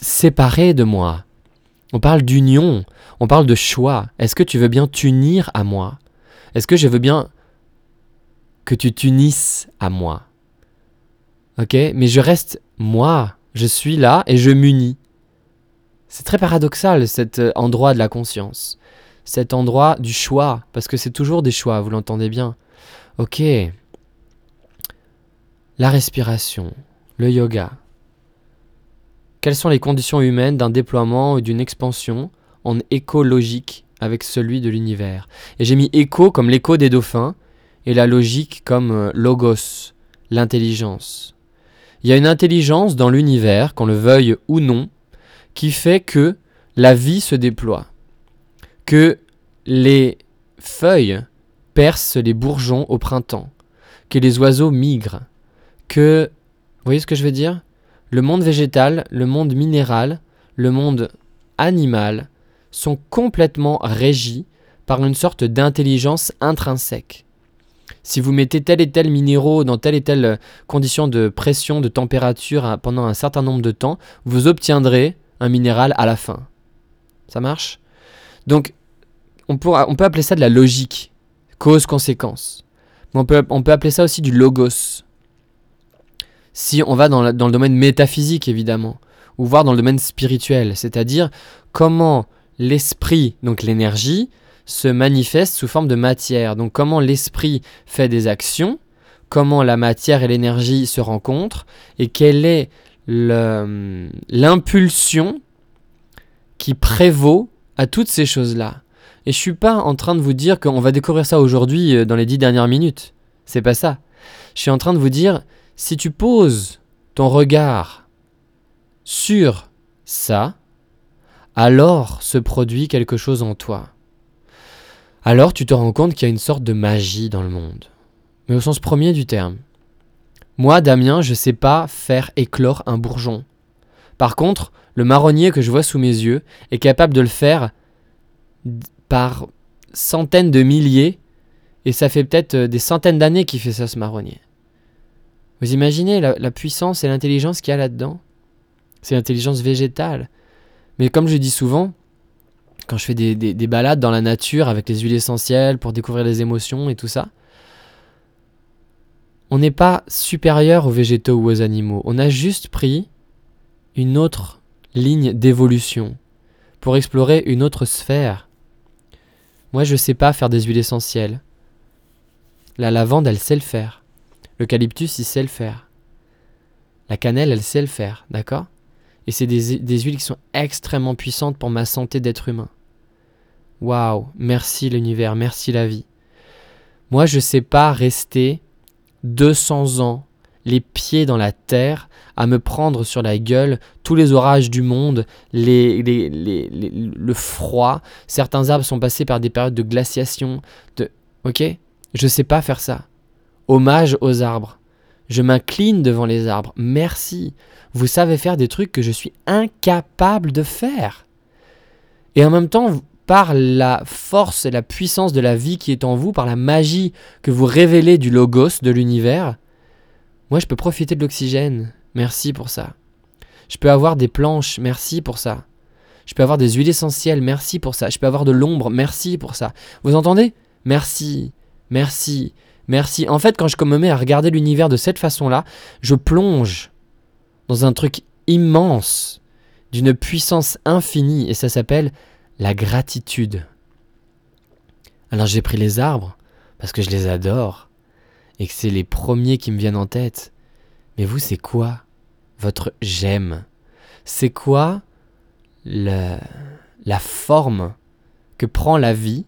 Speaker 1: séparé de moi. On parle d'union, on parle de choix. Est-ce que tu veux bien t'unir à moi? Est-ce que je veux bien que tu t'unisses à moi? Ok Mais je reste moi, je suis là et je m'unis. C'est très paradoxal cet euh, endroit de la conscience, cet endroit du choix, parce que c'est toujours des choix, vous l'entendez bien. Ok. La respiration, le yoga. Quelles sont les conditions humaines d'un déploiement ou d'une expansion en écologique avec celui de l'univers? Et j'ai mis écho comme l'écho des dauphins et la logique comme euh, logos, l'intelligence. Il y a une intelligence dans l'univers, qu'on le veuille ou non, qui fait que la vie se déploie, que les feuilles percent les bourgeons au printemps, que les oiseaux migrent, que... Vous voyez ce que je veux dire? Le monde végétal, le monde minéral, le monde animal sont complètement régis par une sorte d'intelligence intrinsèque. Si vous mettez tel et tel minéraux dans telle et telle condition de pression, de température pendant un certain nombre de temps, vous obtiendrez un minéral à la fin. Ça marche? Donc, on, peut appeler ça de la logique, cause-conséquence. On peut appeler ça aussi du logos. Si on va dans, dans le domaine métaphysique, évidemment, ou voir dans le domaine spirituel, c'est-à-dire comment l'esprit, donc l'énergie, se manifeste sous forme de matière. Donc comment l'esprit fait des actions, comment la matière et l'énergie se rencontrent, et quelle est l'impulsion qui prévaut à toutes ces choses-là. Et je suis pas en train de vous dire qu'on va découvrir ça aujourd'hui euh, dans les dix dernières minutes. C'est pas ça. Je suis en train de vous dire, si tu poses ton regard sur ça, alors se produit quelque chose en toi. Alors tu te rends compte qu'il y a une sorte de magie dans le monde. Mais au sens premier du terme. Moi, Damien, je sais pas faire éclore un bourgeon. Par contre, le marronnier que je vois sous mes yeux est capable de le faire par centaines de milliers, et ça fait peut-être euh, des centaines d'années qu'il fait ça, ce marronnier. Vous imaginez la, puissance et l'intelligence qu'il y a là-dedans? C'est l'intelligence végétale. Mais comme je dis souvent, quand je fais des, des, balades dans la nature avec les huiles essentielles pour découvrir les émotions et tout ça, on n'est pas supérieur aux végétaux ou aux animaux. On a juste pris une autre ligne d'évolution pour explorer une autre sphère. Moi, je sais pas faire des huiles essentielles. La lavande, elle sait le faire. L'eucalyptus, il sait le faire. La cannelle, elle sait le faire, d'accord? Et c'est des, huiles qui sont extrêmement puissantes pour ma santé d'être humain. Waouh, merci l'univers, merci la vie. Moi, je sais pas rester 200 ans, les pieds dans la terre, à me prendre sur la gueule tous les orages du monde, le froid. Certains arbres sont passés par des périodes de glaciation. De... Ok? Je sais pas faire ça. Hommage aux arbres. Je m'incline devant les arbres. Merci. Vous savez faire des trucs que je suis incapable de faire. Et en même temps, par la force et la puissance de la vie qui est en vous, par la magie que vous révélez du logos, de l'univers, moi je peux profiter de l'oxygène. Merci pour ça. Je peux avoir des planches. Merci pour ça. Je peux avoir des huiles essentielles. Merci pour ça. Je peux avoir de l'ombre. Merci pour ça. Vous entendez? Merci. Merci. Merci. En fait, quand je me mets à regarder l'univers de cette façon-là, je plonge dans un truc immense, d'une puissance infinie, et ça s'appelle la gratitude. Alors j'ai pris les arbres parce que je les adore et que c'est les premiers qui me viennent en tête. Mais vous, c'est quoi votre j'aime? C'est quoi la, la forme que prend la vie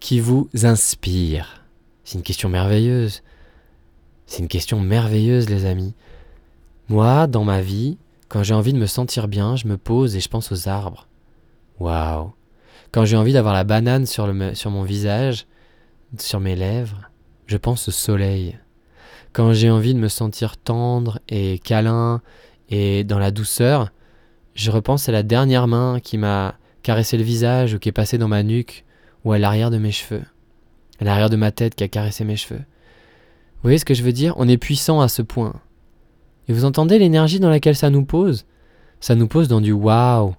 Speaker 1: qui vous inspire? C'est une question merveilleuse. C'est une question merveilleuse, les amis. Moi, dans ma vie, quand j'ai envie de me sentir bien, je me pose et je pense aux arbres. Waouh Quand j'ai envie d'avoir la banane sur, le, sur mon visage, sur mes lèvres, je pense au soleil. Quand j'ai envie de me sentir tendre et câlin et dans la douceur, je repense à la dernière main qui m'a caressé le visage ou qui est passée dans ma nuque ou à l'arrière de mes cheveux, à l'arrière de ma tête qui a caressé mes cheveux. Vous voyez ce que je veux dire? On est puissant à ce point. Et vous entendez l'énergie dans laquelle ça nous pose? Ça nous pose dans du waouh,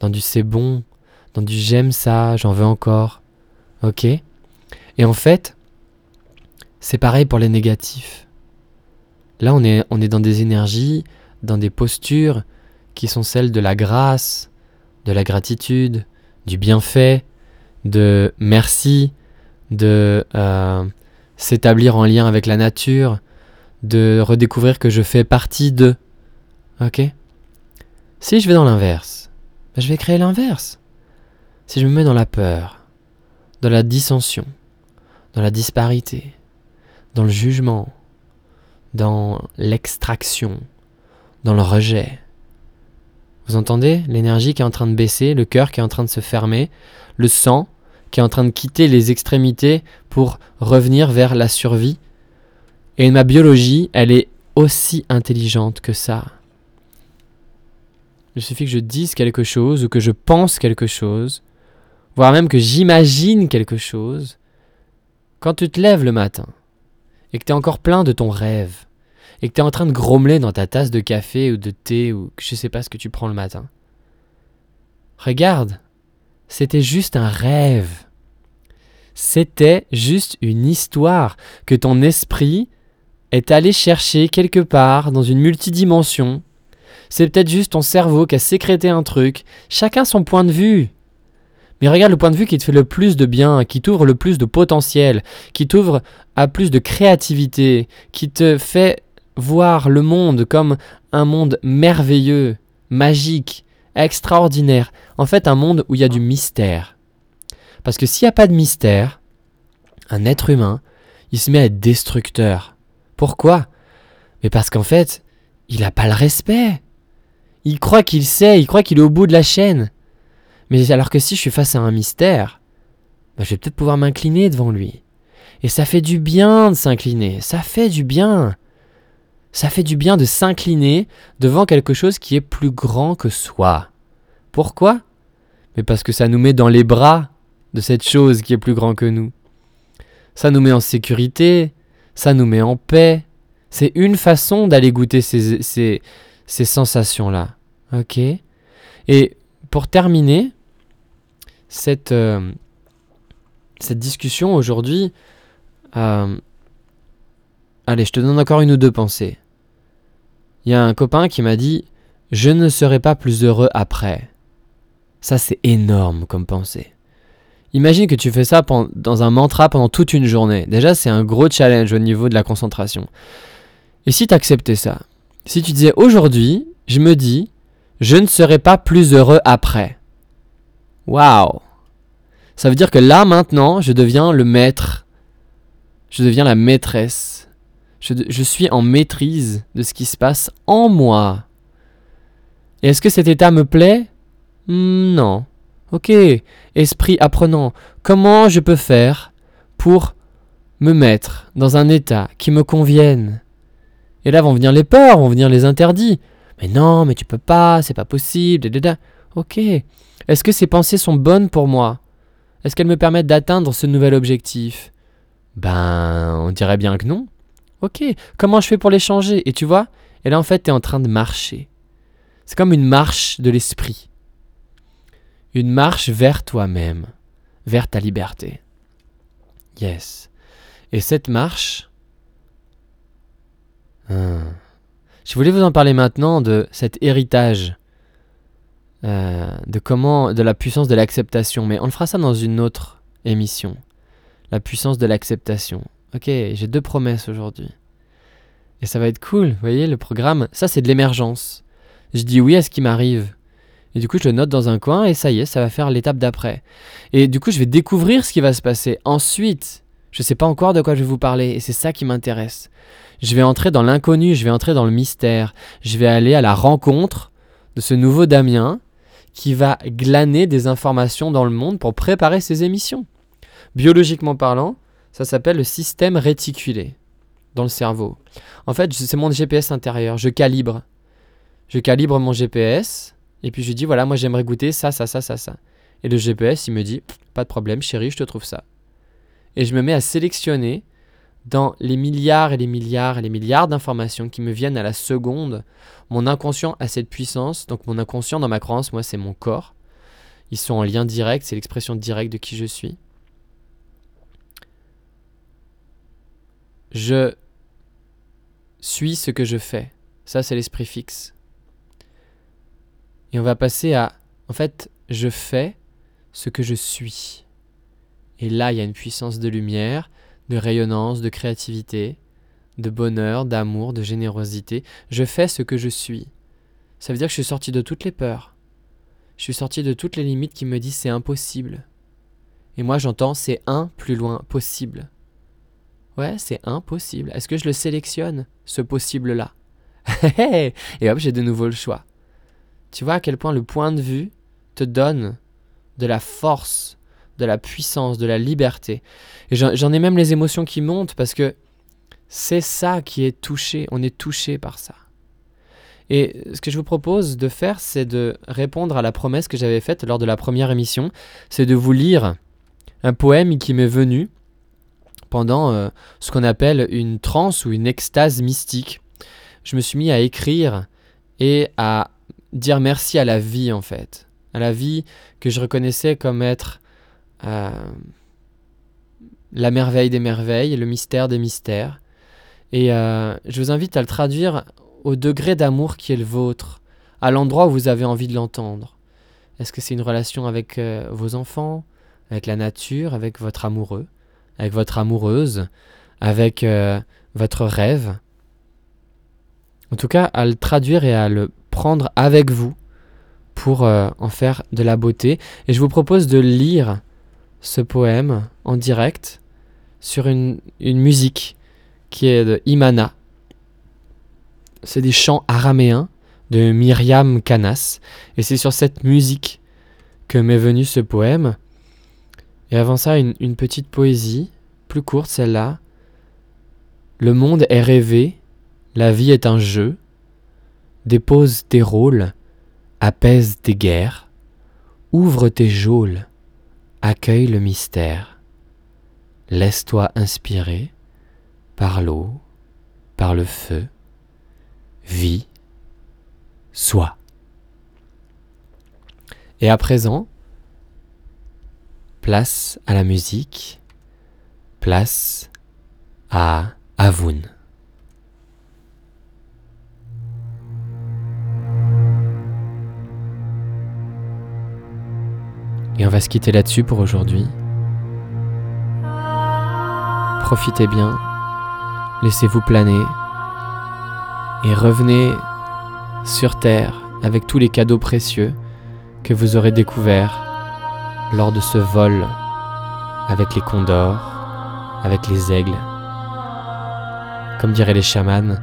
Speaker 1: dans du c'est bon, dans du j'aime ça, j'en veux encore. Ok? Et en fait, c'est pareil pour les négatifs. Là, on est, on est dans des énergies, dans des postures qui sont celles de la grâce, de la gratitude, du bienfait, de merci, de euh, s'établir en lien avec la nature, de redécouvrir que je fais partie de. Ok? Si je vais dans l'inverse, ben, je vais créer l'inverse. Si je me mets dans la peur, dans la dissension, dans la disparité, dans le jugement, dans l'extraction, dans le rejet. Vous entendez? L'énergie qui est en train de baisser, le cœur qui est en train de se fermer, le sang qui est en train de quitter les extrémités pour revenir vers la survie. Et ma biologie, elle est aussi intelligente que ça. Il suffit que je dise quelque chose ou que je pense quelque chose, voire même que j'imagine quelque chose. Quand tu te lèves le matin et que tu es encore plein de ton rêve et que tu es en train de grommeler dans ta tasse de café ou de thé ou je sais pas ce que tu prends le matin. Regarde, c'était juste un rêve. C'était juste une histoire que ton esprit est allé chercher quelque part dans une multidimension. C'est peut-être juste ton cerveau qui a sécrété un truc. Chacun son point de vue. Mais regarde le point de vue qui te fait le plus de bien, qui t'ouvre le plus de potentiel, qui t'ouvre à plus de créativité, qui te fait voir le monde comme un monde merveilleux, magique, extraordinaire. En fait, un monde où il y a du mystère. Parce que s'il n'y a pas de mystère, un être humain, il se met à être destructeur. Pourquoi? Mais parce qu'en fait, il n'a pas le respect. Il croit qu'il sait, il croit qu'il est au bout de la chaîne. Mais alors que si je suis face à un mystère, bah, je vais peut-être pouvoir m'incliner devant lui. Et ça fait du bien de s'incliner, ça fait du bien. Ça fait du bien de s'incliner devant quelque chose qui est plus grand que soi. Pourquoi? Mais parce que ça nous met dans les bras de cette chose qui est plus grand que nous. Ça nous met en sécurité, ça nous met en paix. C'est une façon d'aller goûter ces, ces, sensations-là. Ok? Et pour terminer cette, euh, cette discussion aujourd'hui, euh, allez, je te donne encore une ou deux pensées. Il y a un copain qui m'a dit Je ne serai pas plus heureux après. Ça, c'est énorme comme pensée. Imagine que tu fais ça dans un mantra pendant toute une journée. Déjà, c'est un gros challenge au niveau de la concentration. Et si tu acceptais ça? Si tu disais aujourd'hui, je me dis, je ne serai pas plus heureux après. Waouh Ça veut dire que là, maintenant, je deviens le maître. Je deviens la maîtresse. Je, suis en maîtrise de ce qui se passe en moi. Et est-ce que cet état me plaît? Hmm, Non. Ok, esprit apprenant, comment je peux faire pour me mettre dans un état qui me convienne? Et là vont venir les peurs, vont venir les interdits. Mais non, mais tu peux pas, c'est pas possible. Ok. Est-ce que ces pensées sont bonnes pour moi? Est-ce qu'elles me permettent d'atteindre ce nouvel objectif? Ben, on dirait bien que non. Ok. Comment je fais pour les changer? Et tu vois Et là, en fait, tu es en train de marcher. C'est comme une marche de l'esprit. Une marche vers toi-même, vers ta liberté. Yes. Et cette marche... Hein, je voulais vous en parler maintenant de cet héritage, euh, de comment, de la puissance de l'acceptation, mais on le fera ça dans une autre émission. La puissance de l'acceptation. Ok, j'ai deux promesses aujourd'hui. Et ça va être cool, vous voyez, le programme, ça c'est de l'émergence. Je dis oui à ce qui m'arrive. Et du coup, je le note dans un coin et ça y est, ça va faire l'étape d'après. Et du coup, je vais découvrir ce qui va se passer. Ensuite, je ne sais pas encore de quoi je vais vous parler et c'est ça qui m'intéresse. Je vais entrer dans l'inconnu, je vais entrer dans le mystère. Je vais aller à la rencontre de ce nouveau Damien qui va glaner des informations dans le monde pour préparer ses émissions. Biologiquement parlant, ça s'appelle le système réticulé dans le cerveau. En fait, c'est mon GPS intérieur. Je calibre. Je calibre mon GPS et puis je dis, voilà, moi j'aimerais goûter ça, ça, ça, ça, ça. Et le GPS, il me dit, pas de problème, chérie, je te trouve ça. Et je me mets à sélectionner dans les milliards et les milliards et les milliards d'informations qui me viennent à la seconde. Mon inconscient a cette puissance, donc mon inconscient dans ma croyance, moi, c'est mon corps. ils sont en lien direct, c'est l'expression directe de qui je suis. Je suis ce que je fais. Ça, c'est l'esprit fixe. Et on va passer à, en fait, je fais ce que je suis. Et là, il y a une puissance de lumière, de rayonnance, de créativité, de bonheur, d'amour, de générosité. Je fais ce que je suis. Ça veut dire que je suis sorti de toutes les peurs. Je suis sorti de toutes les limites qui me disent c'est impossible. Et moi j'entends c'est un plus loin possible. Ouais, c'est impossible. Est-ce que je le sélectionne, ce possible-là? Et hop, j'ai de nouveau le choix. Tu vois à quel point le point de vue te donne de la force, de la puissance, de la liberté. Et j'en ai même les émotions qui montent parce que c'est ça qui est touché. On est touché par ça. Et ce que je vous propose de faire, c'est de répondre à la promesse que j'avais faite lors de la première émission. C'est de vous lire un poème qui m'est venu pendant euh, ce qu'on appelle une transe ou une extase mystique. Je me suis mis à écrire et à dire merci à la vie en fait. À la vie que je reconnaissais comme être la merveille des merveilles, le mystère des mystères. Et euh, je vous invite à le traduire au degré d'amour qui est le vôtre, à l'endroit où vous avez envie de l'entendre. Est-ce que c'est une relation avec euh, vos enfants, avec la nature, avec votre amoureux, avec votre amoureuse, avec euh, votre rêve? En tout cas, à le traduire et à le prendre avec vous pour euh, en faire de la beauté. Et je vous propose de lire ce poème en direct sur une, une musique qui est de Imana, c'est des chants araméens de Myriam Canas. Et c'est sur cette musique que m'est venu ce poème. Et avant ça, une, une petite poésie, plus courte celle-là. Le monde est rêvé, la vie est un jeu, dépose tes rôles, apaise tes guerres, ouvre tes geôles, accueille le mystère. Laisse-toi inspirer par l'eau, par le feu, vie, soi. Et à présent, place à la musique, place à Avun. Et on va se quitter là-dessus pour aujourd'hui. Profitez bien, laissez-vous planer et revenez sur Terre avec tous les cadeaux précieux que vous aurez découverts lors de ce vol avec les condors, avec les aigles, comme diraient les chamans,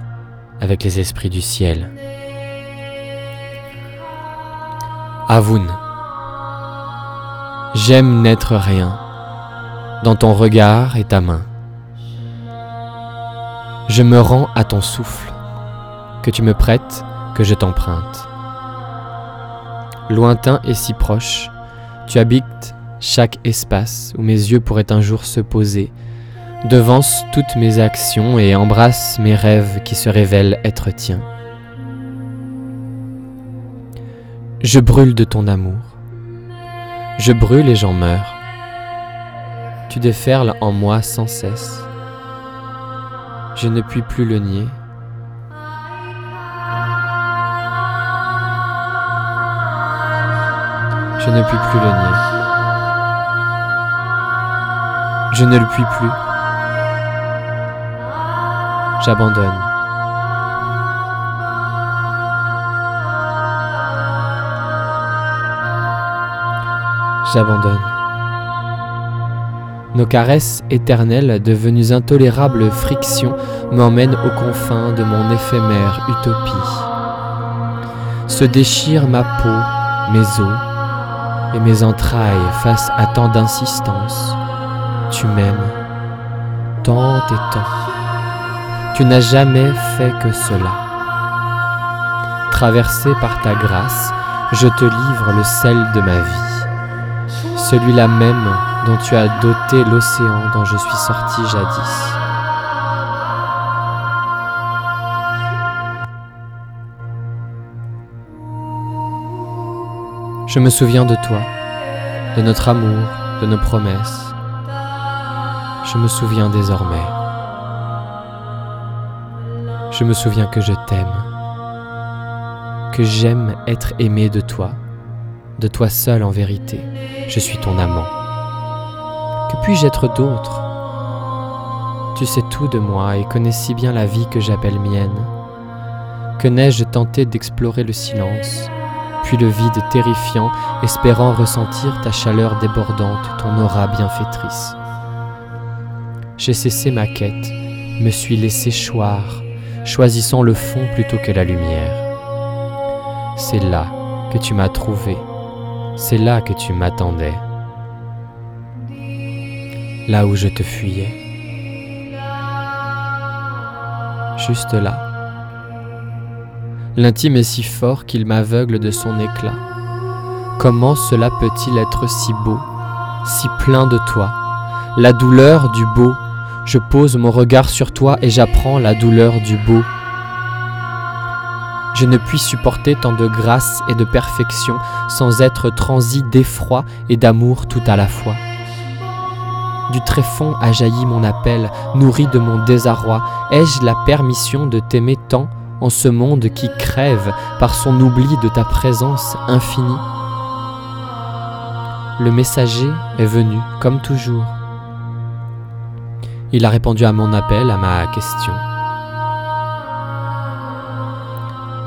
Speaker 1: avec les esprits du ciel. Avun, j'aime n'être rien dans ton regard et ta main. Je me rends à ton souffle que tu me prêtes, que je t'emprunte. Lointain et si proche, tu habites chaque espace où mes yeux pourraient un jour se poser, devance toutes mes actions et embrasse mes rêves qui se révèlent être tiens. Je brûle de ton amour. Je brûle et j'en meurs. Tu déferles en moi sans cesse. Je ne puis plus le nier. Je ne puis plus le nier. Je ne le puis plus. J'abandonne. J'abandonne. Nos caresses éternelles, devenues intolérables frictions, m'emmènent aux confins de mon éphémère utopie. Se déchire ma peau, mes os, et mes entrailles face à tant d'insistance. Tu m'aimes, tant et tant. Tu n'as jamais fait que cela. Traversé par ta grâce, je te livre le sel de ma vie, celui-là même dont tu as doté l'océan dont je suis sorti jadis. Je me souviens de toi, de notre amour, de nos promesses. Je me souviens désormais. Je me souviens que je t'aime, que j'aime être aimé de toi, de toi seul en vérité. Je suis ton amant. Que puis-je être d'autre? Tu sais tout de moi et connais si bien la vie que j'appelle mienne. Que n'ai-je tenté d'explorer le silence, puis le vide terrifiant, espérant ressentir ta chaleur débordante, ton aura bienfaitrice? J'ai cessé ma quête, me suis laissé choir, choisissant le fond plutôt que la lumière. C'est là que tu m'as trouvé, c'est là que tu m'attendais, là où je te fuyais. Juste là. L'intime est si fort qu'il m'aveugle de son éclat. Comment cela peut-il être si beau, si plein de toi? La douleur du beau, je pose mon regard sur toi et j'apprends la douleur du beau. Je ne puis supporter tant de grâce et de perfection sans être transi d'effroi et d'amour tout à la fois. Du tréfonds a jailli mon appel, nourri de mon désarroi. Ai-je la permission de t'aimer tant en ce monde qui crève par son oubli de ta présence infinie? Le messager est venu, comme toujours. Il a répondu à mon appel, à ma question.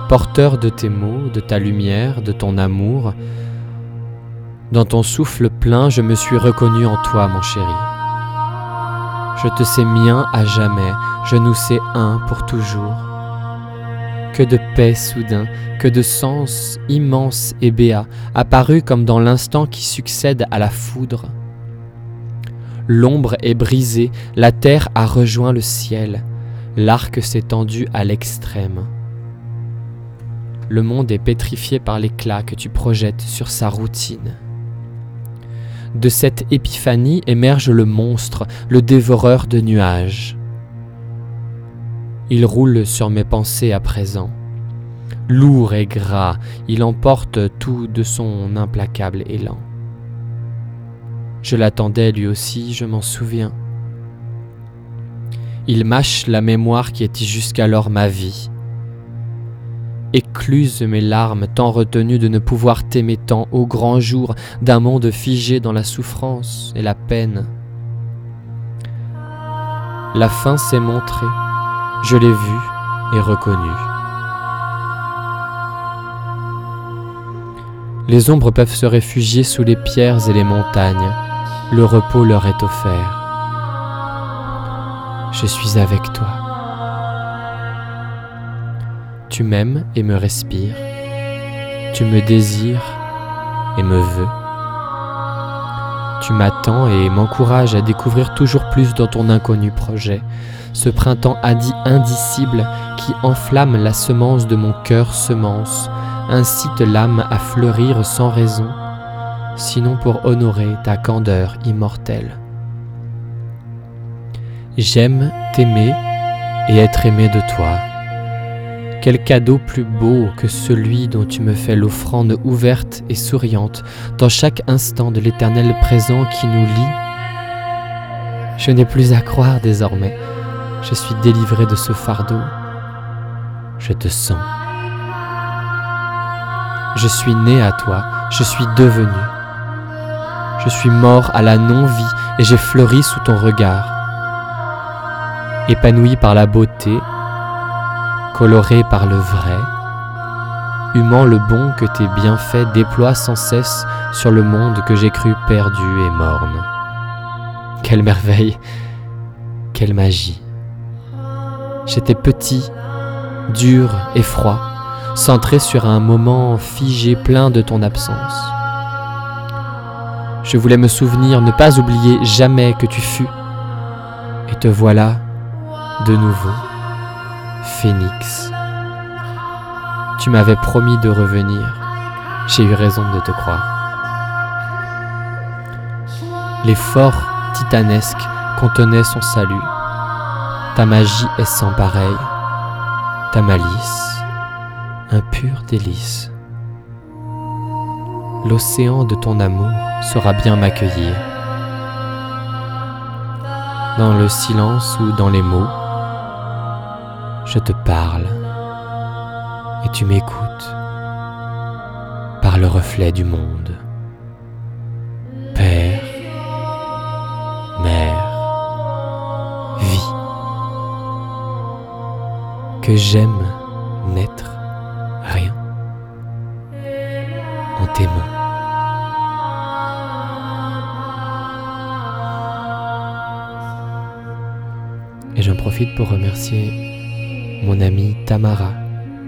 Speaker 1: Porteur de tes mots, de ta lumière, de ton amour, dans ton souffle plein, je me suis reconnu en toi, mon chéri. Je te sais mien à jamais, je nous sais un pour toujours. Que de paix soudain, que de sens immense et béat, apparu comme dans l'instant qui succède à la foudre. L'ombre est brisée, la terre a rejoint le ciel, l'arc s'est tendu à l'extrême. Le monde est pétrifié par l'éclat que tu projettes sur sa routine. De cette épiphanie émerge le monstre, le dévoreur de nuages. Il roule sur mes pensées à présent. Lourd et gras, il emporte tout de son implacable élan. Je l'attendais lui aussi, je m'en souviens. Il mâche la mémoire qui était jusqu'alors ma vie. Écluse mes larmes, tant retenues de ne pouvoir t'aimer tant au grand jour d'un monde figé dans la souffrance et la peine. La fin s'est montrée, je l'ai vue et reconnue. Les ombres peuvent se réfugier sous les pierres et les montagnes, le repos leur est offert. Je suis avec toi. Tu m'aimes et me respires. Tu me désires et me veux. Tu m'attends et m'encourages à découvrir toujours plus dans ton inconnu projet, ce printemps indicible qui enflamme la semence de mon cœur semence, incite l'âme à fleurir sans raison, sinon pour honorer ta candeur immortelle. J'aime t'aimer et être aimé de toi. Quel cadeau plus beau que celui dont tu me fais l'offrande ouverte et souriante dans chaque instant de l'éternel présent qui nous lie. Je n'ai plus à croire désormais, je suis délivré de ce fardeau. Je te sens. Je suis né à toi, je suis devenu. Je suis mort à la non-vie et j'ai fleuri sous ton regard. Épanoui par la beauté, coloré par le vrai, humant le bon que tes bienfaits déploient sans cesse sur le monde que j'ai cru perdu et morne. Quelle merveille, quelle magie. J'étais petit, dur et froid, centré sur un moment figé plein de ton absence. Je voulais me souvenir, ne pas oublier jamais que tu fus. Et te voilà de nouveau, Phénix. Tu m'avais promis de revenir. J'ai eu raison de te croire. L'effort titanesque contenait son salut. Ta magie est sans pareil. Ta malice, un pur délice. l'océan de ton amour saura bien m'accueillir. Dans le silence ou dans les mots, je te parle et tu m'écoutes par le reflet du monde. Père, Mère, vie, que j'aime n'être rien en tes mains. Et j'en profite pour remercier mon amie Tamara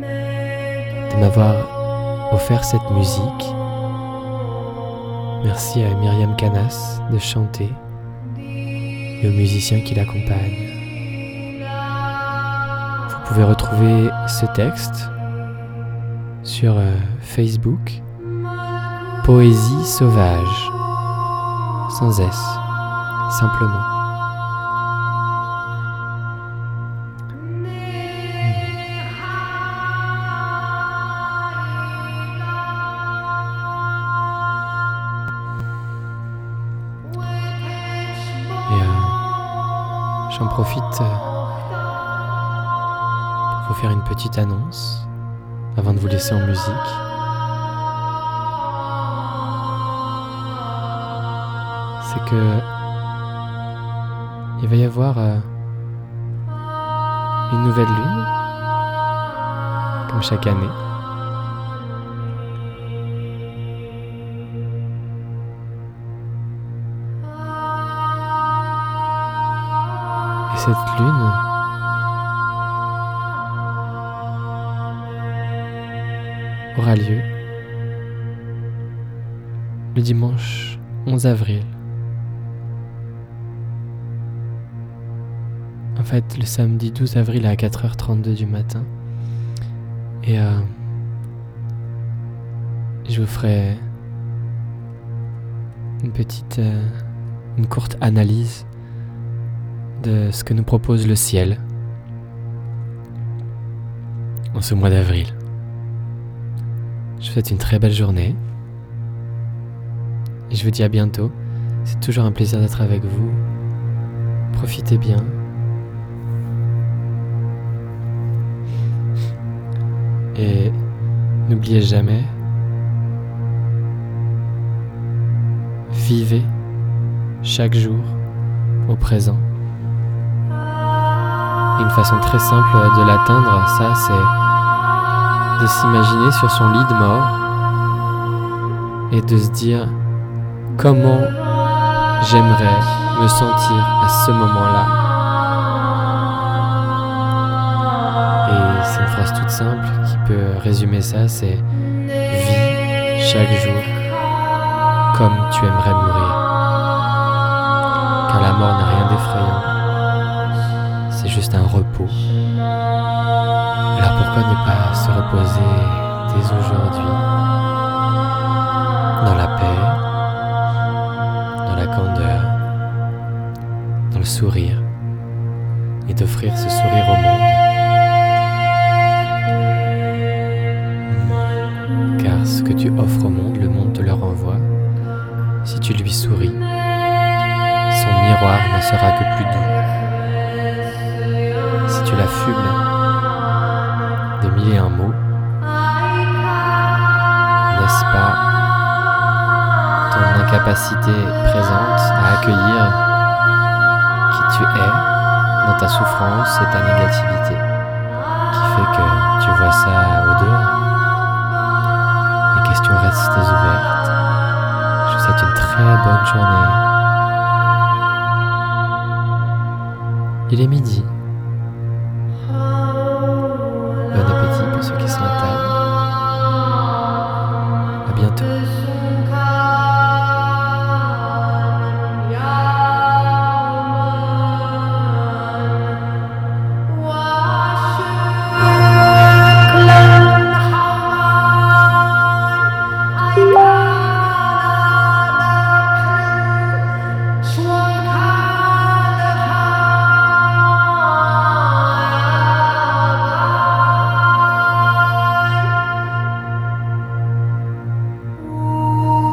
Speaker 1: de m'avoir offert cette musique. Merci à Myriam Canas de chanter et aux musiciens qui l'accompagnent. Vous pouvez retrouver ce texte sur euh, Facebook Poésie sauvage, sans S, simplement. J'en profite euh, pour vous faire une petite annonce avant de vous laisser en musique. C'est que il va y avoir euh, une nouvelle lune, comme chaque année. Cette lune, aura lieu le dimanche 11 avril. En fait, le samedi 12 avril à 4h32 du matin. Et euh, je vous ferai une petite, euh, une courte analyse de ce que nous propose le ciel en ce mois d'avril. Je vous souhaite une très belle journée. Et je vous dis à bientôt. C'est toujours un plaisir d'être avec vous. Profitez bien. Et n'oubliez jamais, vivez chaque jour au présent. Façon très simple de l'atteindre, ça, c'est de s'imaginer sur son lit de mort et de se dire comment j'aimerais me sentir à ce moment-là. Et c'est une phrase toute simple qui peut résumer ça, c'est vis chaque jour comme tu aimerais mourir. Car la mort n'a rien d'effrayant, juste un repos. Alors pourquoi ne pas se reposer dès aujourd'hui dans la paix, dans la candeur, dans le sourire et d'offrir ce sourire au monde? Car ce que tu offres au monde, le monde te le renvoie. Si tu lui souris, son miroir n'en sera que plus doux. Si tu l'affubles de mille et un mots, n'est-ce pas ton incapacité présente à accueillir qui tu es dans ta souffrance et ta négativité qui fait que tu vois ça au dehors? Les questions restent ouvertes. Je vous souhaite une très bonne journée. Il est midi.